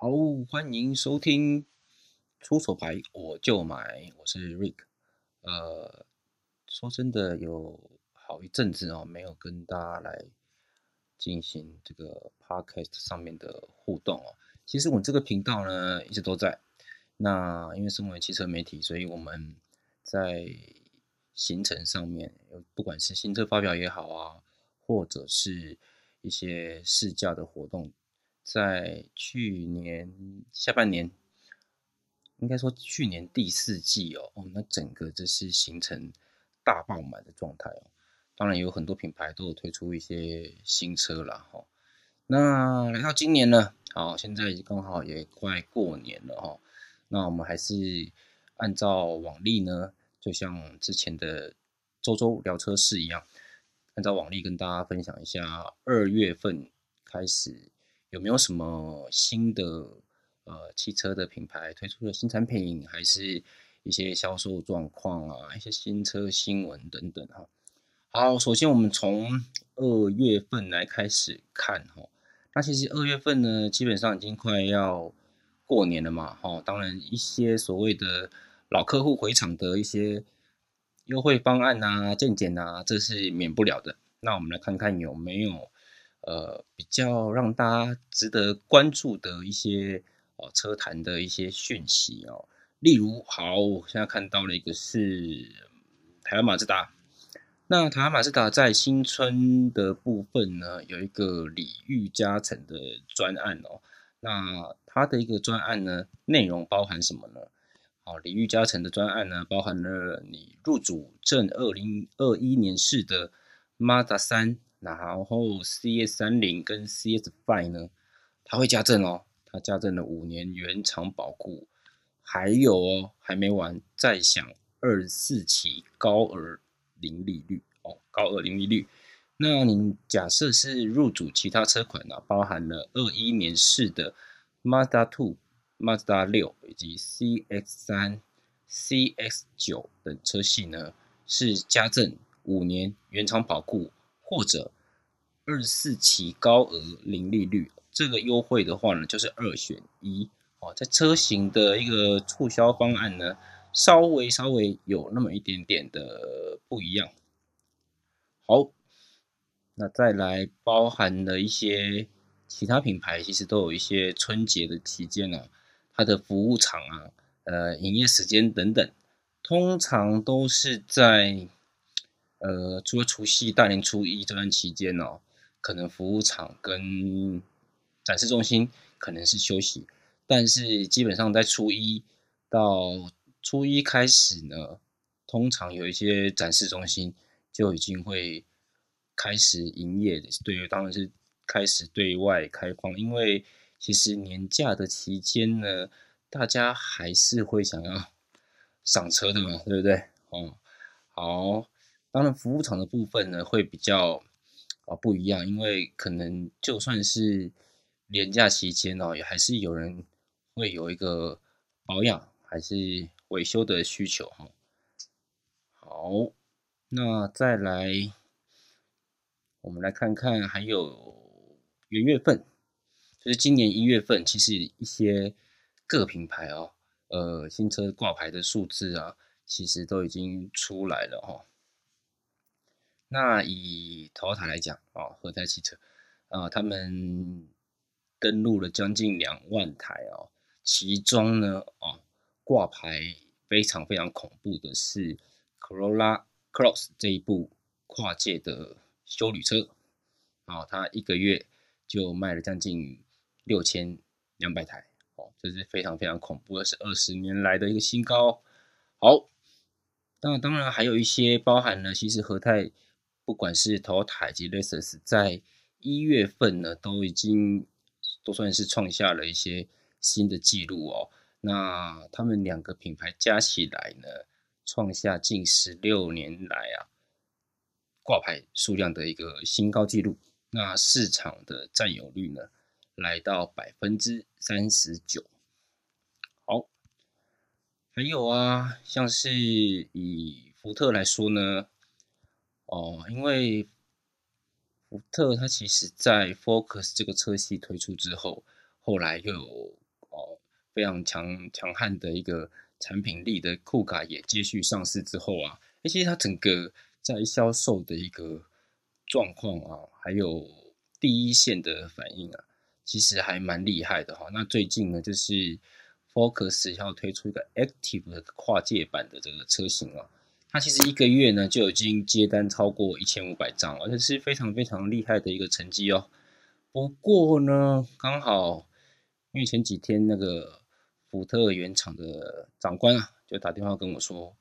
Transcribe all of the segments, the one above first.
好，欢迎收听出手牌我就买，我是 Rick。呃，说真的，有好一阵子哦，没有跟大家来进行这个 Podcast 上面的互动哦。其实我这个频道呢，一直都在。那因为身为汽车媒体，所以我们在行程上面，不管是新车发表也好啊，或者是一些试驾的活动。在去年下半年，应该说去年第四季哦，哦，那整个这是形成大爆满的状态哦。当然有很多品牌都有推出一些新车了哈。那来到今年呢，好，现在刚好也快过年了哈。那我们还是按照往例呢，就像之前的周周聊车市一样，按照往例跟大家分享一下二月份开始。有没有什么新的呃汽车的品牌推出的新产品，还是一些销售状况啊，一些新车新闻等等哈？好，首先我们从二月份来开始看哈。那其实二月份呢，基本上已经快要过年了嘛，哈。当然一些所谓的老客户回厂的一些优惠方案啊、见减啊，这是免不了的。那我们来看看有没有。呃，比较让大家值得关注的一些哦车坛的一些讯息哦，例如，好，我现在看到了一个是台湾马自达。那台湾马自达在新春的部分呢，有一个礼遇加成的专案哦。那它的一个专案呢，内容包含什么呢？好，礼遇加成的专案呢，包含了你入主正二零二一年式的 Mazda 三。然后 C S 三零跟 C S Five 呢，它会加赠哦，它加赠了五年原厂保固，还有哦，还没完，再享二四期高额零利率哦，高额零利率。那您假设是入主其他车款呢，包含了二一年式的 Mazda Two、Mazda 六以及 C X 三、C X 九等车系呢，是加赠五年原厂保固。或者二四期高额零利率，这个优惠的话呢，就是二选一哦。在车型的一个促销方案呢，稍微稍微有那么一点点的不一样。好，那再来包含的一些其他品牌，其实都有一些春节的期间啊，它的服务场啊，呃，营业时间等等，通常都是在。呃，除了除夕、大年初一这段期间哦，可能服务厂跟展示中心可能是休息，但是基本上在初一到初一开始呢，通常有一些展示中心就已经会开始营业的，对，当然是开始对外开放，因为其实年假的期间呢，大家还是会想要 上车的嘛，对不对？哦，好。当然，服务厂的部分呢会比较啊不一样，因为可能就算是年假期间哦，也还是有人会有一个保养还是维修的需求哈。好，那再来，我们来看看还有元月份，就是今年一月份，其实一些各品牌哦，呃，新车挂牌的数字啊，其实都已经出来了哈。那以 Toyota 来讲啊，和泰汽车啊，他们登录了将近两万台哦，其中呢啊，挂牌非常非常恐怖的是 Corolla Cross 这一部跨界的修旅车啊，它一个月就卖了将近六千两百台哦，这是非常非常恐怖的，是二十年来的一个新高。好，那当然还有一些包含了，其实和泰。不管是 Toyota 及 Lexus，在一月份呢，都已经都算是创下了一些新的纪录哦。那他们两个品牌加起来呢，创下近十六年来啊挂牌数量的一个新高纪录。那市场的占有率呢，来到百分之三十九。好，还有啊，像是以福特来说呢。哦，因为福特它其实在 Focus 这个车系推出之后，后来又有哦非常强强悍的一个产品力的酷卡也接续上市之后啊，而且它整个在销售的一个状况啊，还有第一线的反应啊，其实还蛮厉害的哈。那最近呢，就是 Focus 要推出一个 Active 的跨界版的这个车型啊，他其实一个月呢就已经接单超过一千五百张，而且是非常非常厉害的一个成绩哦。不过呢，刚好因为前几天那个福特原厂的长官啊，就打电话跟我说，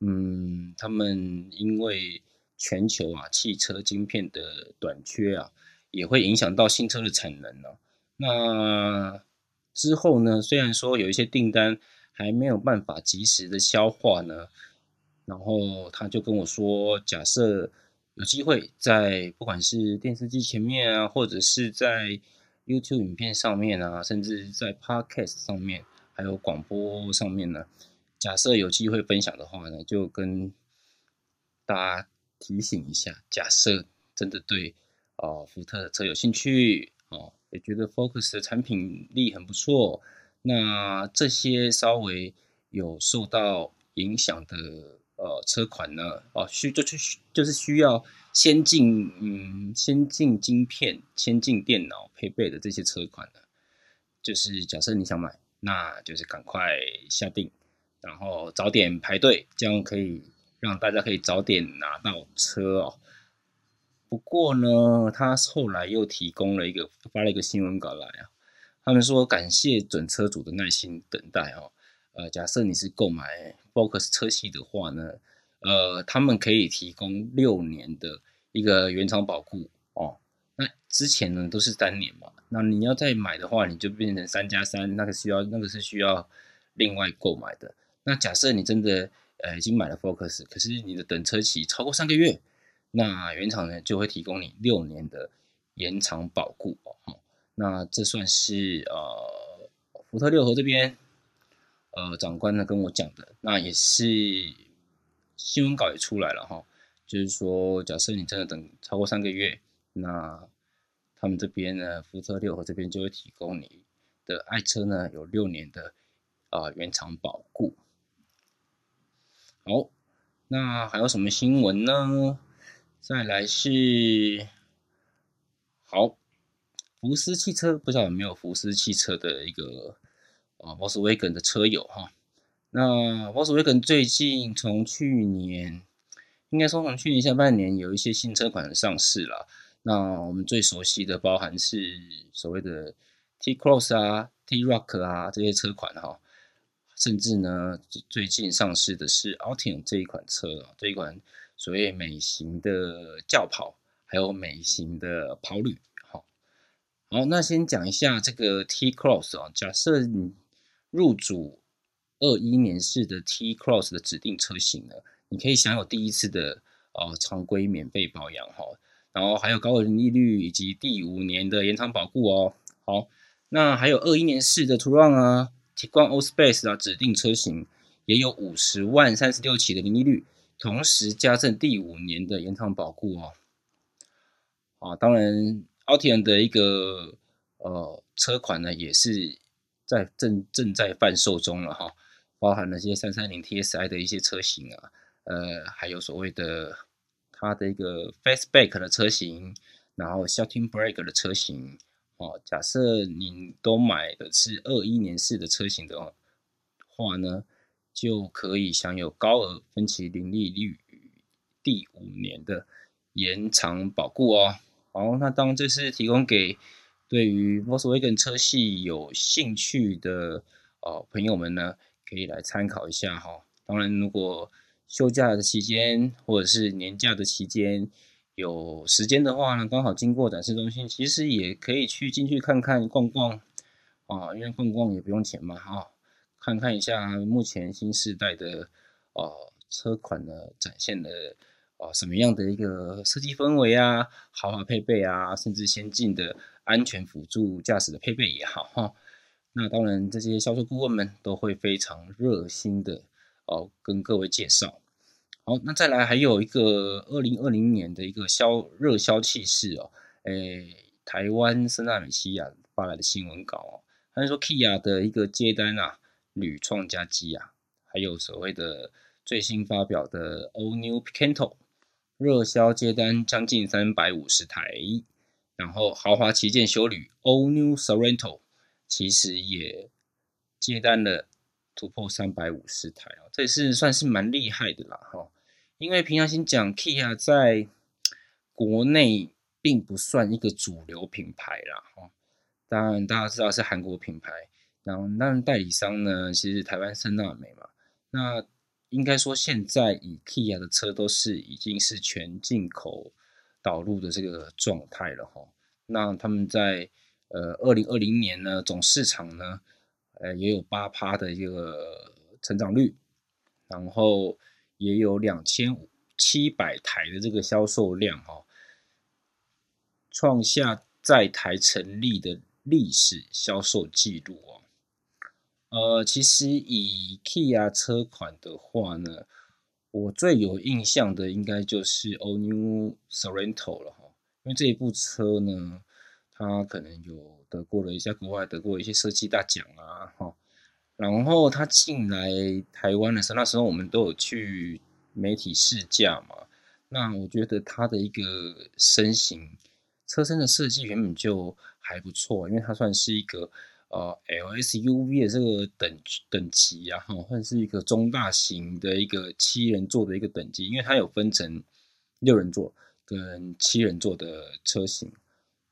嗯，他们因为全球啊汽车晶片的短缺啊，也会影响到新车的产能呢。那之后呢，虽然说有一些订单还没有办法及时的消化呢，然后他就跟我说，假设。有机会在不管是电视机前面啊，或者是在 YouTube 影片上面啊，甚至在 Podcast 上面，还有广播上面呢，假设有机会分享的话呢，就跟大家提醒一下。假设真的对哦福特的车有兴趣哦，也觉得 Focus 的产品力很不错，那这些稍微有受到影响的。呃，车款呢，哦，需就就就是需要先进，嗯，先进晶片、先进电脑配备的这些车款呢，就是假设你想买，那就是赶快下定，然后早点排队，这样可以让大家可以早点拿到车哦。不过呢，他后来又提供了一个发了一个新闻稿来啊，他们说感谢准车主的耐心等待哦。呃，假设你是购买 Focus 车系的话呢，呃，他们可以提供六年的一个原厂保固哦。那之前呢都是三年嘛，那你要再买的话，你就变成三加三，那个需要那个是需要另外购买的。那假设你真的呃已经买了 Focus，可是你的等车期超过三个月，那原厂呢就会提供你六年的延长保固哦。那这算是呃福特六合这边。呃，长官呢跟我讲的，那也是新闻稿也出来了哈，就是说，假设你真的等超过三个月，那他们这边呢，福特六和这边就会提供你的爱车呢有六年的啊原厂保固。好，那还有什么新闻呢？再来是好，福斯汽车不知道有没有福斯汽车的一个。啊，Volkswagen 的车友哈，那 Volkswagen 最近从去年，应该说从去年下半年有一些新车款上市了。那我们最熟悉的包含是所谓的 T Cross 啊、T Rock 啊这些车款哈，甚至呢最近上市的是 Altima 这一款车啊，这一款所谓美型的轿跑，还有美型的跑旅。好，好，那先讲一下这个 T Cross 啊，假设你。入主二一年式的 T Cross 的指定车型呢，你可以享有第一次的呃常规免费保养哈，然后还有高额利率以及第五年的延长保固哦。好，那还有二一年式的 Touran 啊、提光 O Space 啊指定车型也有五十万三十六起的零利率，同时加赠第五年的延长保固哦。啊，当然 Altima 的一个呃车款呢也是。在正正在贩售中了哈，包含那些三三零 TSI 的一些车型啊，呃，还有所谓的它的一个 Fastback 的车型，然后 Shifting Brake 的车型哦。假设你都买的是二一年式的车型的话呢，就可以享有高额分期零利率第五年的延长保固哦。好，那当这是提供给。对于 Volkswagen 车系有兴趣的哦朋友们呢，可以来参考一下哈。当然，如果休假的期间或者是年假的期间有时间的话呢，刚好经过展示中心，其实也可以去进去看看逛逛啊，因为逛逛也不用钱嘛哈。看看一下目前新时代的哦车款呢展现的。哦，什么样的一个设计氛围啊，豪华配备啊，甚至先进的安全辅助驾驶的配备也好哈。那当然，这些销售顾问们都会非常热心的哦，跟各位介绍。好，那再来还有一个二零二零年的一个销热销气势哦，诶，台湾森纳美西亚发来的新闻稿哦，他说 Kia 的一个接单啊，屡创佳绩啊，还有所谓的最新发表的 All New Picanto，热销接单将近三百五十台，然后豪华旗舰修旅 All New Sorrento 其实也接单了突破三百五十台啊，这是算是蛮厉害的啦哈。因为平常心讲，Kia 在国内并不算一个主流品牌啦哈。当然，大家知道是韩国品牌，然后那代理商呢，其实台湾森纳美嘛。那应该说，现在以 Kia 的车都是已经是全进口导入的这个状态了哈。那他们在呃二零二零年呢，总市场呢，呃也有八趴的一个成长率，然后也有两千七百台的这个销售量哈，创下在台成立的。历史销售记录哦，呃，其实以 Kia 车款的话呢，我最有印象的应该就是 o New Sorento 了哈，因为这一部车呢，它可能有得过了一下国外得过一些设计大奖啊哈，然后它进来台湾的时候，那时候我们都有去媒体试驾嘛，那我觉得它的一个身形。车身的设计原本就还不错，因为它算是一个呃 LSUV 的这个等等级啊，哈，算是一个中大型的一个七人座的一个等级，因为它有分成六人座跟七人座的车型。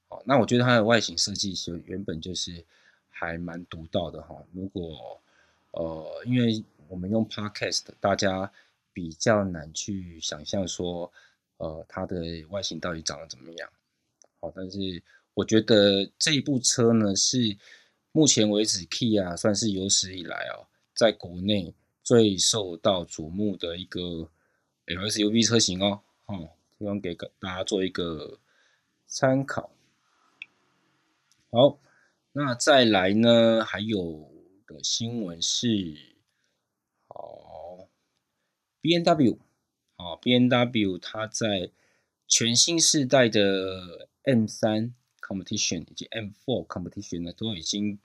好，那我觉得它的外形设计其实原本就是还蛮独到的哈。如果呃，因为我们用 Podcast，大家比较难去想象说，呃，它的外形到底长得怎么样。好，但是我觉得这一部车呢，是目前为止 Kia 算是有史以来哦，在国内最受到瞩目的一个 LSUV 车型哦。哦，希望给大家做一个参考。好，那再来呢，还有的新闻是，好，B N W，好，B N W 它在全新世代的 M 三 Competition 以及 M Four Competition 呢，都已经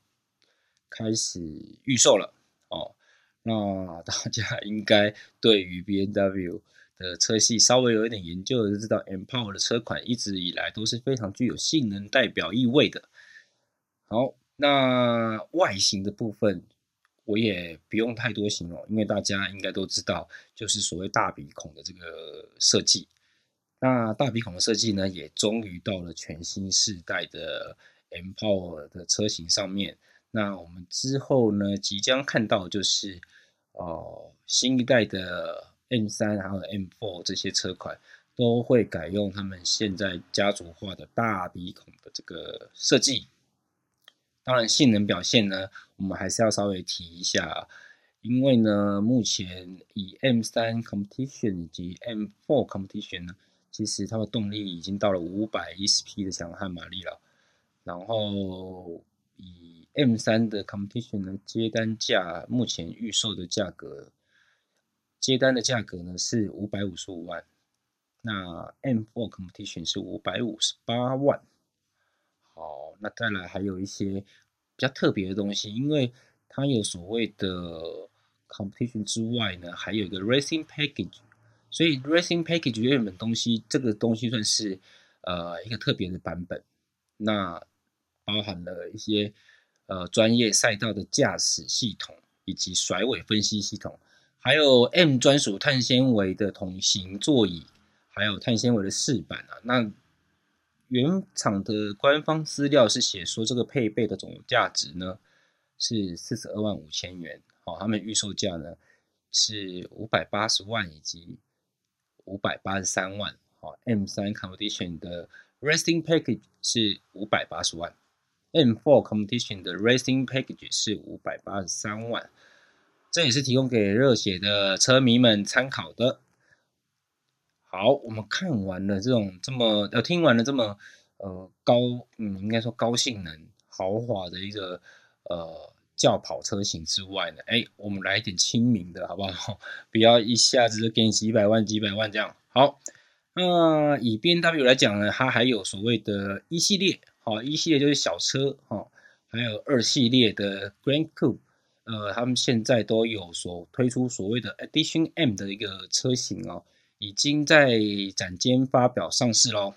开始预售了哦。那大家应该对于 B N W 的车系稍微有一点研究，就知道 M Power 的车款一直以来都是非常具有性能代表意味的。好，那外形的部分我也不用太多形容，因为大家应该都知道，就是所谓大鼻孔的这个设计。那大鼻孔的设计呢，也终于到了全新世代的 M Power 的车型上面。那我们之后呢，即将看到就是哦，新一代的 M 三还有 M Four 这些车款都会改用他们现在家族化的大鼻孔的这个设计。当然，性能表现呢，我们还是要稍微提一下，因为呢，目前以 M 三 Competition 以及 M Four Competition 呢。其实它的动力已经到了五百一十匹的强悍马力了，然后以 M 三的 Competition 呢接单价，目前预售的价格，接单的价格呢是五百五十五万，那 M Four Competition 是五百五十八万。好，那再来还有一些比较特别的东西，因为它有所谓的 Competition 之外呢，还有一个 Racing Package。所以 Racing Package 原本东西，这个东西算是呃一个特别的版本，那包含了一些呃专业赛道的驾驶系统，以及甩尾分析系统，还有 M 专属碳纤维的同型座椅，还有碳纤维的饰板啊。那原厂的官方资料是写说，这个配备的总价值呢是四十二万五千元，好，他们预售价呢是五百八十万以及。五百八十三万，好，M 三 Competition 的 Racing Package 是五百八十万，M four Competition 的 Racing Package 是五百八十三万，这也是提供给热血的车迷们参考的。好，我们看完了这种这么呃，听完了这么呃高，嗯，应该说高性能豪华的一个呃。轿跑车型之外呢，哎，我们来一点亲民的好不好？不要一下子就给你几百万、几百万这样。好，那以 B N W 来讲呢，它还有所谓的一系列，好，一系列就是小车，哈，还有二系列的 Grand Coupe，呃，他们现在都有所推出所谓的 Edition M 的一个车型哦，已经在展间发表上市喽。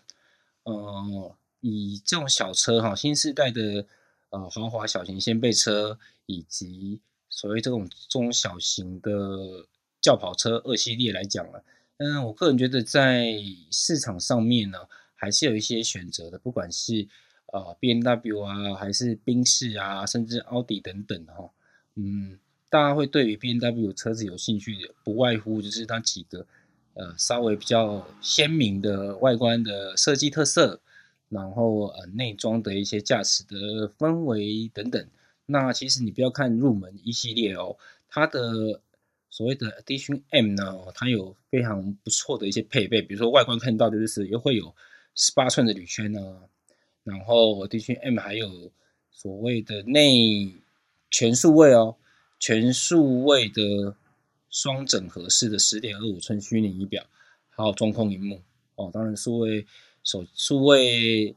呃，以这种小车哈，新时代的呃豪华小型掀背车，以及所谓这种中小型的轿跑车二系列来讲了，嗯，我个人觉得在市场上面呢，还是有一些选择的，不管是。啊，B N W 啊，还是宾士啊，甚至奥迪等等哈，嗯，大家会对于 B N W 车子有兴趣的，不外乎就是它几个呃稍微比较鲜明的外观的设计特色，然后呃内装的一些驾驶的氛围等等。那其实你不要看入门一系列哦，它的所谓的 Edition M 呢，它有非常不错的一些配备，比如说外观看到的就是又会有十八寸的铝圈呢。然后 Edition M 还有所谓的内全数位哦，全数位的双整合式的十点二五寸虚拟仪表，还有中控荧幕哦。当然数位手数位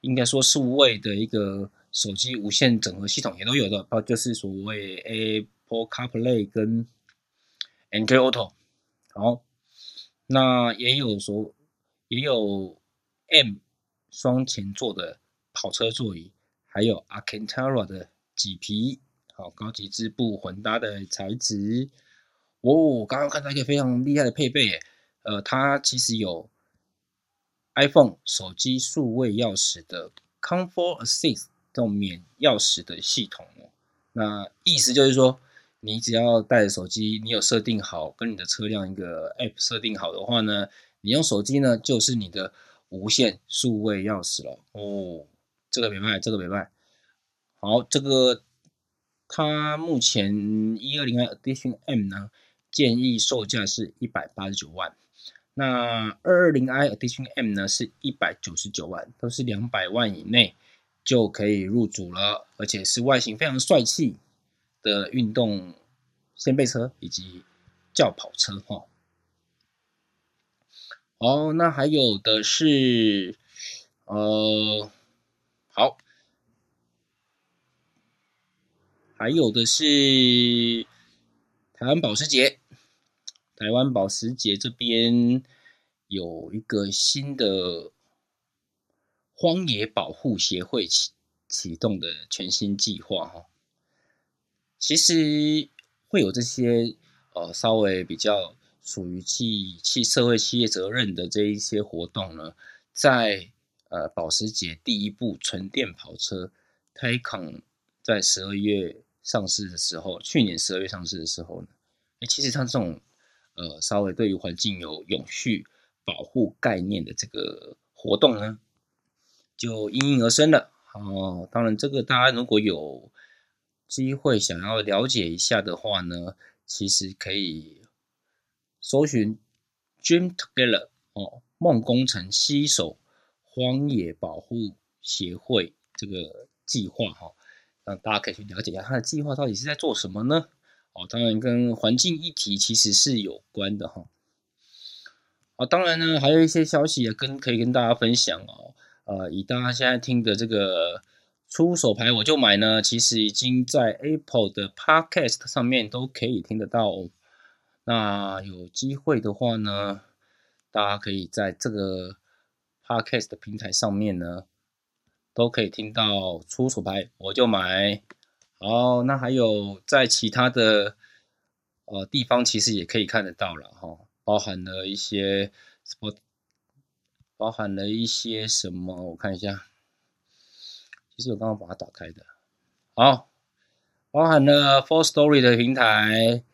应该说数位的一个手机无线整合系统也都有的，包就是所谓 Apple CarPlay 跟 Android Auto。好，那也有说也有 M。双前座的跑车座椅，还有 Alcantara 的麂皮，好高级织布混搭的材质。哦，刚刚看到一个非常厉害的配备，呃，它其实有 iPhone 手机数位钥匙的 Comfort Assist 这种免钥匙的系统哦。那意思就是说，你只要带着手机，你有设定好跟你的车辆一个 App 设定好的话呢，你用手机呢就是你的。无线数位钥匙了哦，这个没卖，这个没卖。好，这个它目前一二零 i Edition M 呢，建议售价是一百八十九万。那二二零 i Edition M 呢，是一百九十九万，都是两百万以内就可以入主了，而且是外形非常帅气的运动掀背车以及轿跑车哈。哦，那还有的是，呃，好，还有的是台湾保时捷，台湾保时捷这边有一个新的荒野保护协会启启动的全新计划哈，其实会有这些呃稍微比较。属于企企社会企业责任的这一些活动呢，在呃保时捷第一部纯电跑车 Taycan 在十二月上市的时候，去年十二月上市的时候呢，哎，其实它这种呃稍微对于环境有永续保护概念的这个活动呢，就应运而生了。哦，当然这个大家如果有机会想要了解一下的话呢，其实可以。搜寻 Dream Together 哦，梦工程携手荒野保护协会这个计划哈，让大家可以去了解一下它的计划到底是在做什么呢？哦，当然跟环境议题其实是有关的哈。哦，当然呢，还有一些消息也跟可以跟大家分享哦。呃，以大家现在听的这个出手牌我就买呢，其实已经在 Apple 的 Podcast 上面都可以听得到。哦那有机会的话呢，大家可以在这个 podcast 的平台上面呢，都可以听到出手牌，我就买。好，那还有在其他的呃地方，其实也可以看得到了哈，包含了一些什么，包含了一些什么，我看一下，其实我刚刚把它打开的，好，包含了 Four Story 的平台。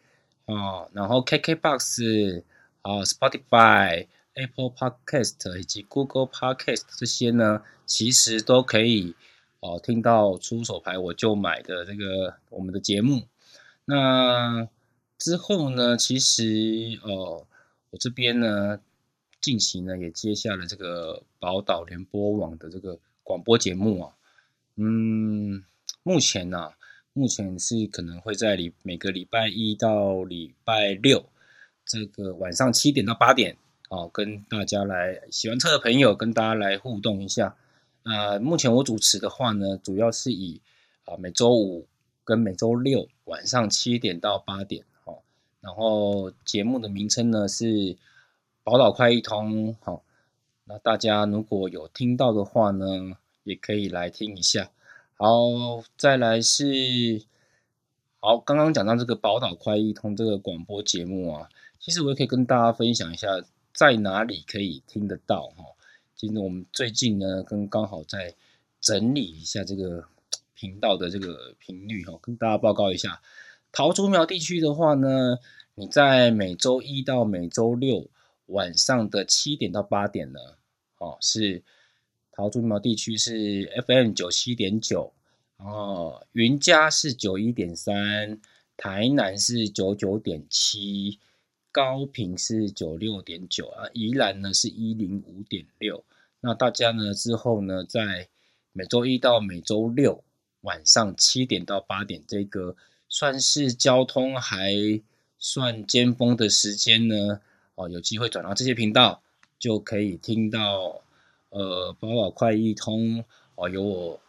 哦，然后 KKBOX 啊，Spotify、Apple Podcast 以及 Google Podcast 这些呢，其实都可以哦听到出手牌我就买的这个我们的节目。那之后呢，其实哦，我这边呢近期呢也接下了这个宝岛联播网的这个广播节目啊。嗯，目前呢。目前是可能会在礼每个礼拜一到礼拜六，这个晚上七点到八点，哦，跟大家来喜欢车的朋友跟大家来互动一下。呃目前我主持的话呢，主要是以啊每周五跟每周六晚上七点到八点，哦，然后节目的名称呢是宝岛快一通，好，那大家如果有听到的话呢，也可以来听一下。好，再来是，好，刚刚讲到这个宝岛快一通这个广播节目啊，其实我也可以跟大家分享一下，在哪里可以听得到哈。其实我们最近呢，跟刚好在整理一下这个频道的这个频率哈，跟大家报告一下。桃竹苗地区的话呢，你在每周一到每周六晚上的七点到八点呢，哦，是桃竹苗地区是 FM 九七点九，然后云嘉是九一点三，台南是九九点七。高频是九六点九啊，宜兰呢是一零五点六。那大家呢之后呢，在每周一到每周六晚上七点到八点，这个算是交通还算尖峰的时间呢，哦，有机会转到这些频道，就可以听到呃宝快易通哦，由我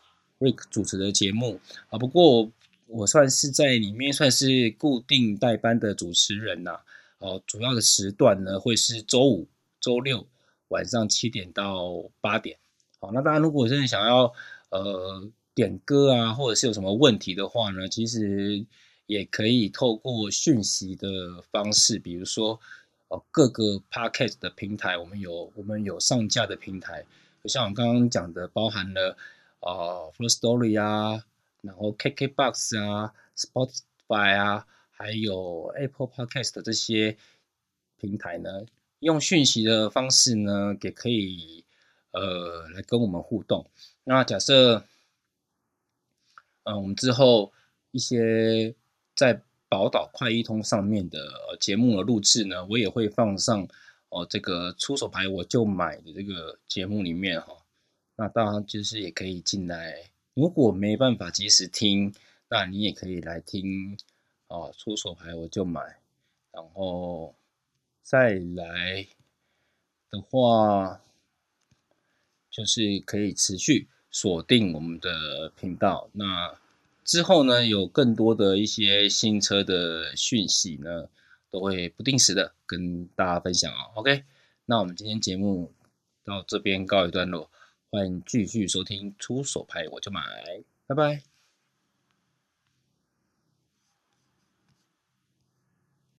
Rick 主持的节目啊。不过我算是在里面算是固定代班的主持人呐。哦，主要的时段呢会是周五、周六晚上七点到八点。好，那大家如果真的想要呃点歌啊，或者是有什么问题的话呢，其实也可以透过讯息的方式，比如说哦各个 podcast 的平台，我们有我们有上架的平台，就像我刚刚讲的，包含了啊 First Story 啊，然后 KKBox 啊，Spotify 啊。还有 Apple Podcast 这些平台呢，用讯息的方式呢，也可以呃来跟我们互动。那假设，嗯，我们之后一些在宝岛快一通上面的节目的录制呢，我也会放上哦这个出手牌我就买的这个节目里面哈。那当然就是也可以进来，如果没办法及时听，那你也可以来听。哦，出手牌我就买，然后再来的话，就是可以持续锁定我们的频道。那之后呢，有更多的一些新车的讯息呢，都会不定时的跟大家分享啊。OK，那我们今天节目到这边告一段落，欢迎继续收听出手牌我就买，拜拜。